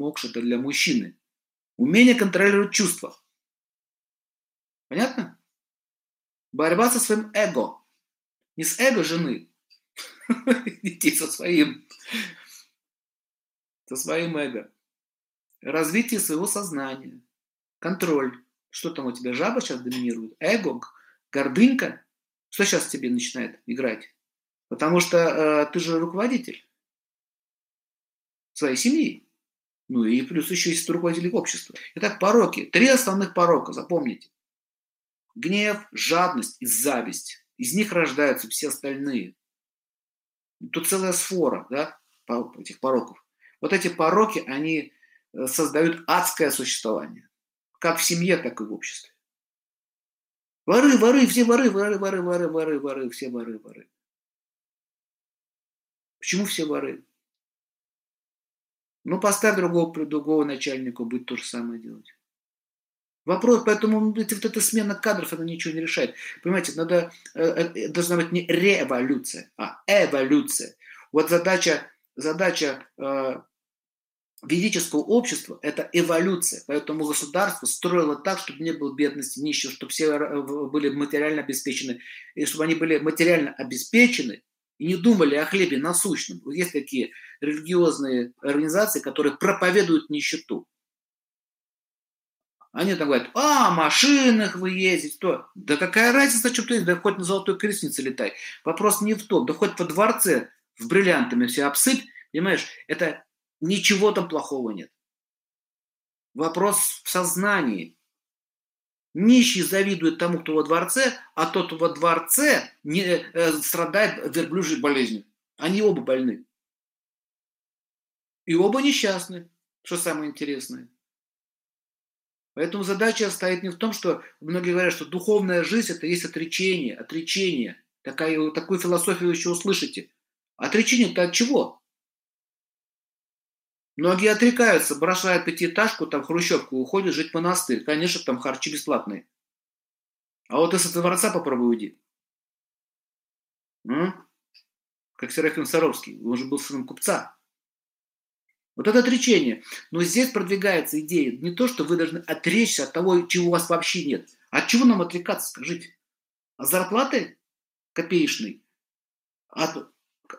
мокша это для мужчины. Умение контролировать чувства. Понятно? Борьба со своим эго. Не с эго жены. Идти со своим. Со своим эго. Развитие своего сознания. Контроль. Что там у тебя, жаба сейчас доминирует? Эго? Гордынька? Что сейчас тебе начинает играть? Потому что э, ты же руководитель своей семьи. Ну и плюс еще есть руководитель общества. Итак, пороки. Три основных порока, запомните. Гнев, жадность и зависть. Из них рождаются все остальные. Тут целая сфора да, этих пороков. Вот эти пороки, они э, создают адское существование. Как в семье, так и в обществе. Воры, воры, все воры, воры, воры, воры, воры, воры, все воры, воры. Почему все воры? Ну, поставь другого, другого начальника, будет то же самое делать. Вопрос, поэтому вот эта смена кадров, она ничего не решает. Понимаете, надо, э, э, должна быть не революция, а эволюция. Вот задача, задача э, ведического общества – это эволюция. Поэтому государство строило так, чтобы не было бедности, нищего, чтобы все э, были материально обеспечены. И чтобы они были материально обеспечены, и не думали о хлебе насущном. Есть такие религиозные организации, которые проповедуют нищету. Они там говорят, а, машинах вы ездите, то. Да какая разница, что ты да хоть на золотой крестнице летай. Вопрос не в том, да хоть во дворце в бриллиантами все обсыпь, понимаешь, это ничего там плохого нет. Вопрос в сознании. Нищий завидует тому, кто во дворце, а тот во дворце не, э, страдает верблюжьей болезнью. Они оба больны. И оба несчастны, что самое интересное. Поэтому задача стоит не в том, что многие говорят, что духовная жизнь это есть отречение, отречение. Такая, такую философию еще услышите. Отречение-то от чего? Многие отрекаются, бросают пятиэтажку, там хрущевку, уходят жить в монастырь. Конечно, там харчи бесплатные. А вот из дворца попробуй уйди. М? Как Серафим Саровский, он же был сыном купца. Вот это отречение. Но здесь продвигается идея не то, что вы должны отречься от того, чего у вас вообще нет. От чего нам отрекаться, скажите? От зарплаты копеечной? От,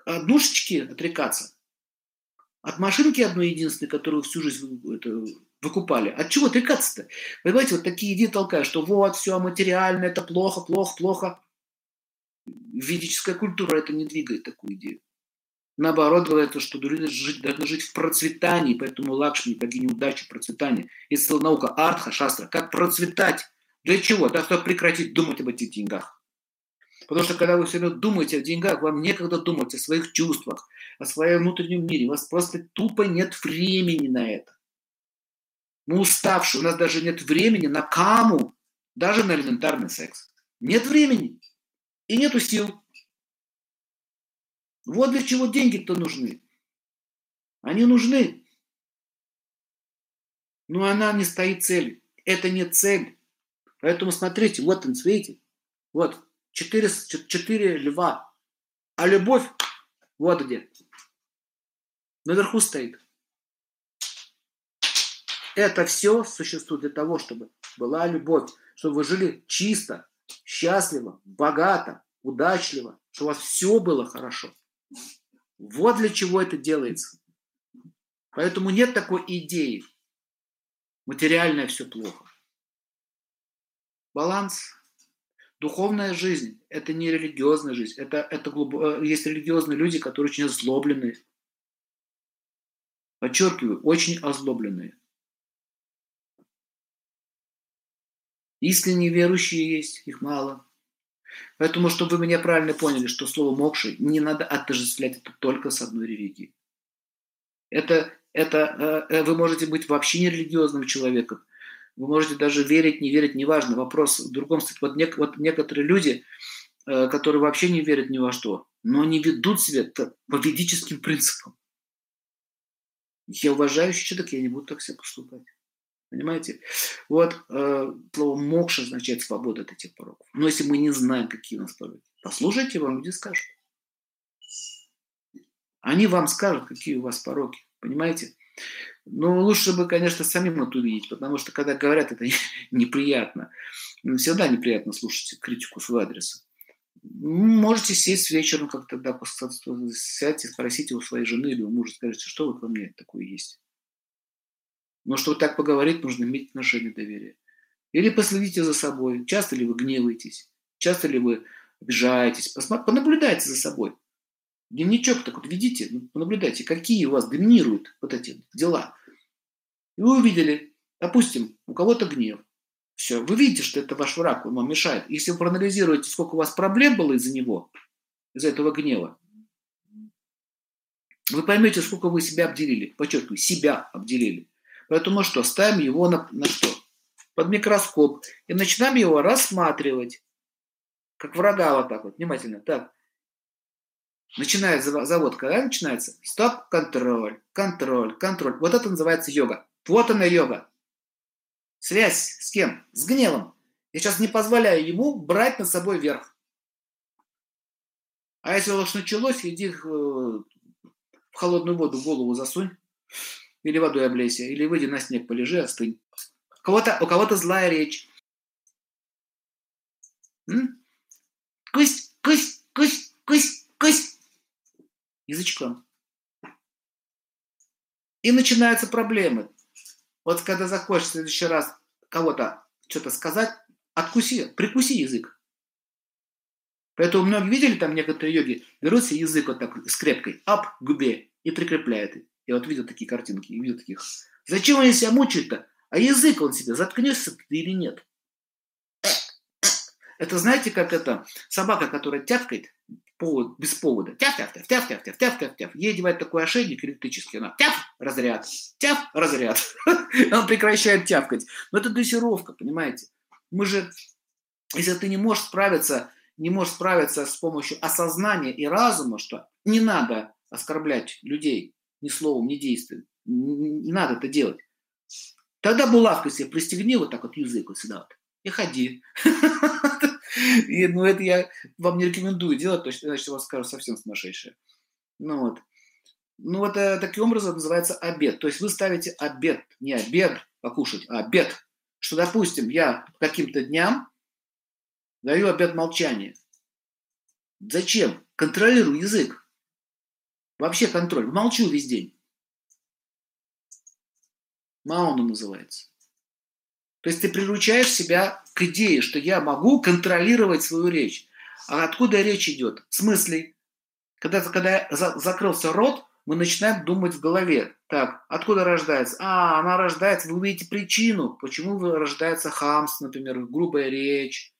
от душечки отрекаться? От машинки одной единственной, которую всю жизнь это, выкупали. От чего отрекаться-то? Понимаете, вот такие идеи толкают, что вот, все материально, это плохо, плохо, плохо. Ведическая культура это не двигает такую идею. Наоборот, говорится, что люди жить, должны жить в процветании, поэтому Лакшми, богиня удачи, процветания. Есть наука Артха, Шастра, как процветать. Для чего? Да, чтобы прекратить думать об этих деньгах. Потому что когда вы все время думаете о деньгах, вам некогда думать о своих чувствах, о своем внутреннем мире. У вас просто тупо нет времени на это. Мы уставшие, у нас даже нет времени на каму, даже на элементарный секс. Нет времени и нету сил. Вот для чего деньги-то нужны. Они нужны. Но она не стоит целью. Это не цель. Поэтому смотрите, вот он, видите, вот четыре, четыре льва. А любовь вот где. Наверху стоит. Это все существует для того, чтобы была любовь, чтобы вы жили чисто, счастливо, богато, удачливо, чтобы у вас все было хорошо. Вот для чего это делается. Поэтому нет такой идеи. Материальное все плохо. Баланс. Духовная жизнь – это не религиозная жизнь. Это, это глубоко... Э, есть религиозные люди, которые очень озлобленные. Подчеркиваю, очень озлобленные. Искренние верующие есть, их мало. Поэтому, чтобы вы меня правильно поняли, что слово «мокши» не надо отождествлять это только с одной религией. Это, это э, э, вы можете быть вообще не религиозным человеком. Вы можете даже верить, не верить, неважно. Вопрос в другом стороне. Вот, нек, вот некоторые люди, э, которые вообще не верят ни во что, но они ведут себя по ведическим принципам. Я уважающий человек, я не буду так себя поступать. Понимаете? Вот э, слово мокша означает свобода от этих пороков. Но если мы не знаем, какие у нас пороки, послушайте, вам люди скажут. Они вам скажут, какие у вас пороки. Понимаете? Ну, лучше бы, конечно, самим это увидеть, потому что, когда говорят, это неприятно. Всегда неприятно слушать критику в свой адрес. Можете сесть вечером как-то, да, сядьте, спросите у своей жены или у мужа, скажите, что вот во мне такое есть. Но чтобы так поговорить, нужно иметь отношение доверия. Или последите за собой. Часто ли вы гневаетесь? Часто ли вы обижаетесь? Посмотрите, понаблюдайте за собой. Дневничок так вот ведите, ну, понаблюдайте, какие у вас доминируют вот эти дела. И вы увидели, допустим, у кого-то гнев. Все, вы видите, что это ваш враг, он вам мешает. Если вы проанализируете, сколько у вас проблем было из-за него, из-за этого гнева, вы поймете, сколько вы себя обделили. Подчеркиваю, себя обделили. Поэтому что, ставим его на, на что? Под микроскоп и начинаем его рассматривать. Как врага вот так вот, внимательно. Так, начинает завод, когда начинается? Стоп, контроль, контроль, контроль. Вот это называется йога. Вот она йога. Связь с кем? С гневом. Я сейчас не позволяю ему брать над собой верх. А если уж началось, иди в холодную воду голову засунь или водой облейся, или выйди на снег, полежи, остынь. У кого-то, у кого-то злая речь. М? Кысь, кысь. Язычком. И начинаются проблемы. Вот когда захочешь в следующий раз кого-то что-то сказать, откуси, прикуси язык. Поэтому многие видели там некоторые йоги, берут себе язык вот так скрепкой, ап, губе и прикрепляют. Я вот видел такие картинки, видел таких. Зачем они себя мучают-то? А язык он себе, заткнешься ты или нет? Это знаете, как это собака, которая тявкает повод, без повода. Тяв, тяв, тяв, тяв, тяв, тяв, тяв, тяв, тяв. Ей одевает такой ошейник электрический, она тяв, разряд, тяв, разряд. Он прекращает тявкать. Но это дрессировка, понимаете? Мы же, если ты не можешь справиться, не можешь справиться с помощью осознания и разума, что не надо оскорблять людей, ни словом, ни действием. Не надо это делать. Тогда булавкой себе пристегни вот так вот язык вот сюда вот и ходи. И, ну, это я вам не рекомендую делать, точно, иначе вас скажут совсем сумасшедшие. Ну вот. Ну вот э, таким образом называется обед. То есть вы ставите обед, не обед покушать, а обед. Что, допустим, я каким-то дням даю обед молчания. Зачем? Контролирую язык. Вообще контроль. Молчу весь день. Мауна называется. То есть ты приручаешь себя к идее, что я могу контролировать свою речь. А откуда речь идет? В смысле? Когда, когда закрылся рот, мы начинаем думать в голове. Так, откуда рождается? А, она рождается, вы увидите причину, почему рождается хамс, например, грубая речь,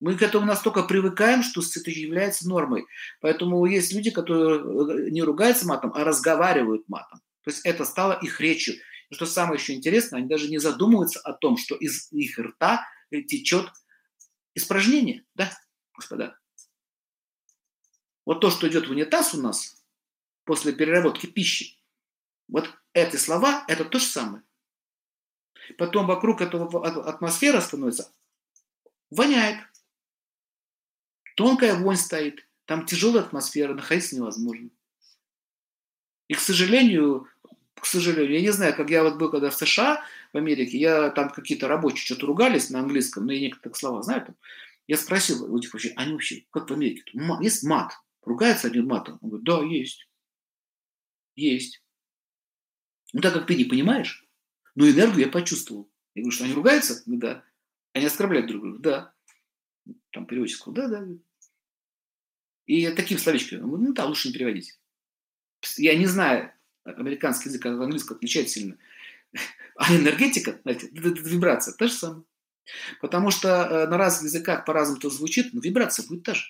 мы к этому настолько привыкаем, что это является нормой. Поэтому есть люди, которые э, не ругаются матом, а разговаривают матом. То есть это стало их речью. И что самое еще интересное, они даже не задумываются о том, что из их рта течет испражнение. Да, господа? Вот то, что идет в унитаз у нас после переработки пищи, вот эти слова – это то же самое. Потом вокруг этого атмосфера становится, воняет. Тонкая вонь стоит, там тяжелая атмосфера, находиться невозможно. И, к сожалению, к сожалению, я не знаю, как я вот был когда в США, в Америке, я там какие-то рабочие что-то ругались на английском, но я некоторые слова знаю там. Я спросил у них вообще, они вообще, как в Америке, есть мат? Ругается один матом? Он говорит, да, есть. Есть. Ну, так как ты не понимаешь, но энергию я почувствовал. Я говорю, что они ругаются? Ну, да. Они оскорбляют друг друга? Да. Там переводчик сказал, да, да. И таким словечком, ну да, лучше не переводить. Я не знаю, американский язык от английского отличается сильно. А энергетика, знаете, вибрация, та же самая. Потому что э, на разных языках по-разному то звучит, но вибрация будет та же.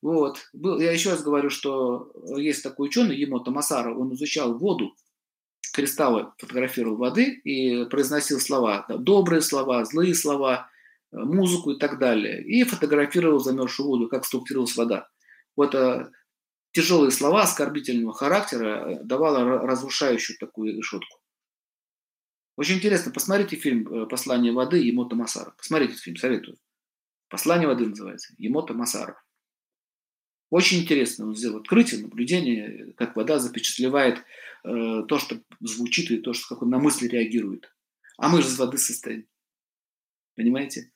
Вот. Я еще раз говорю, что есть такой ученый, Емота Масара, он изучал воду, кристаллы фотографировал воды и произносил слова, добрые слова, злые слова, музыку и так далее. И фотографировал замерзшую воду, как структурировалась вода. Вот тяжелые слова оскорбительного характера э, давала разрушающую такую решетку. Очень интересно, посмотрите фильм э, «Послание воды» Емота Масара. Посмотрите фильм, советую. «Послание воды» называется. Емота Масара. Очень интересно, он сделал открытие, наблюдение, как вода запечатлевает э, то, что звучит, и то, что, как он на мысли реагирует. А мы же из воды состоим. Понимаете?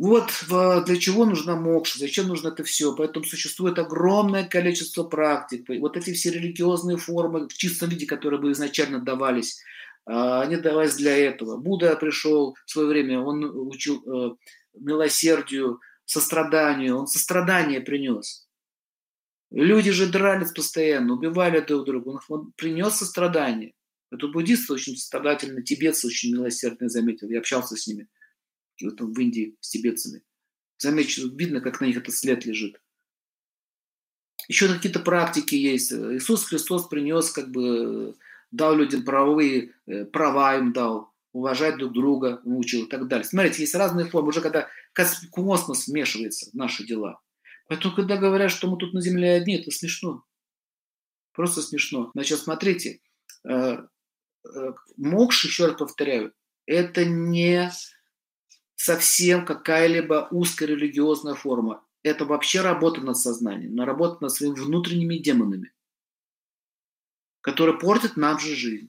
Вот для чего нужна мокша, зачем нужно это все. Поэтому существует огромное количество практик. Вот эти все религиозные формы в чистом виде, которые бы изначально давались, а, они давались для этого. Будда пришел в свое время, он учил э, милосердию, состраданию, он сострадание принес. Люди же дрались постоянно, убивали друг друга. Он принес сострадание. Это буддисты очень сострадательны, тибетцы очень милосердные, заметил. Я общался с ними вот в Индии с тибетцами. Замечу, видно, как на них этот след лежит. Еще какие-то практики есть. Иисус Христос принес, как бы, дал людям правовые э, права им дал, уважать друг друга, научил и так далее. Смотрите, есть разные формы, уже когда космос вмешивается в наши дела. Поэтому, когда говорят, что мы тут на Земле одни, это смешно. Просто смешно. Значит, смотрите, э, э, мокш, еще раз повторяю, это не совсем какая-либо узкая религиозная форма. Это вообще работа над сознанием, но работа над своими внутренними демонами, которые портят нам же жизнь.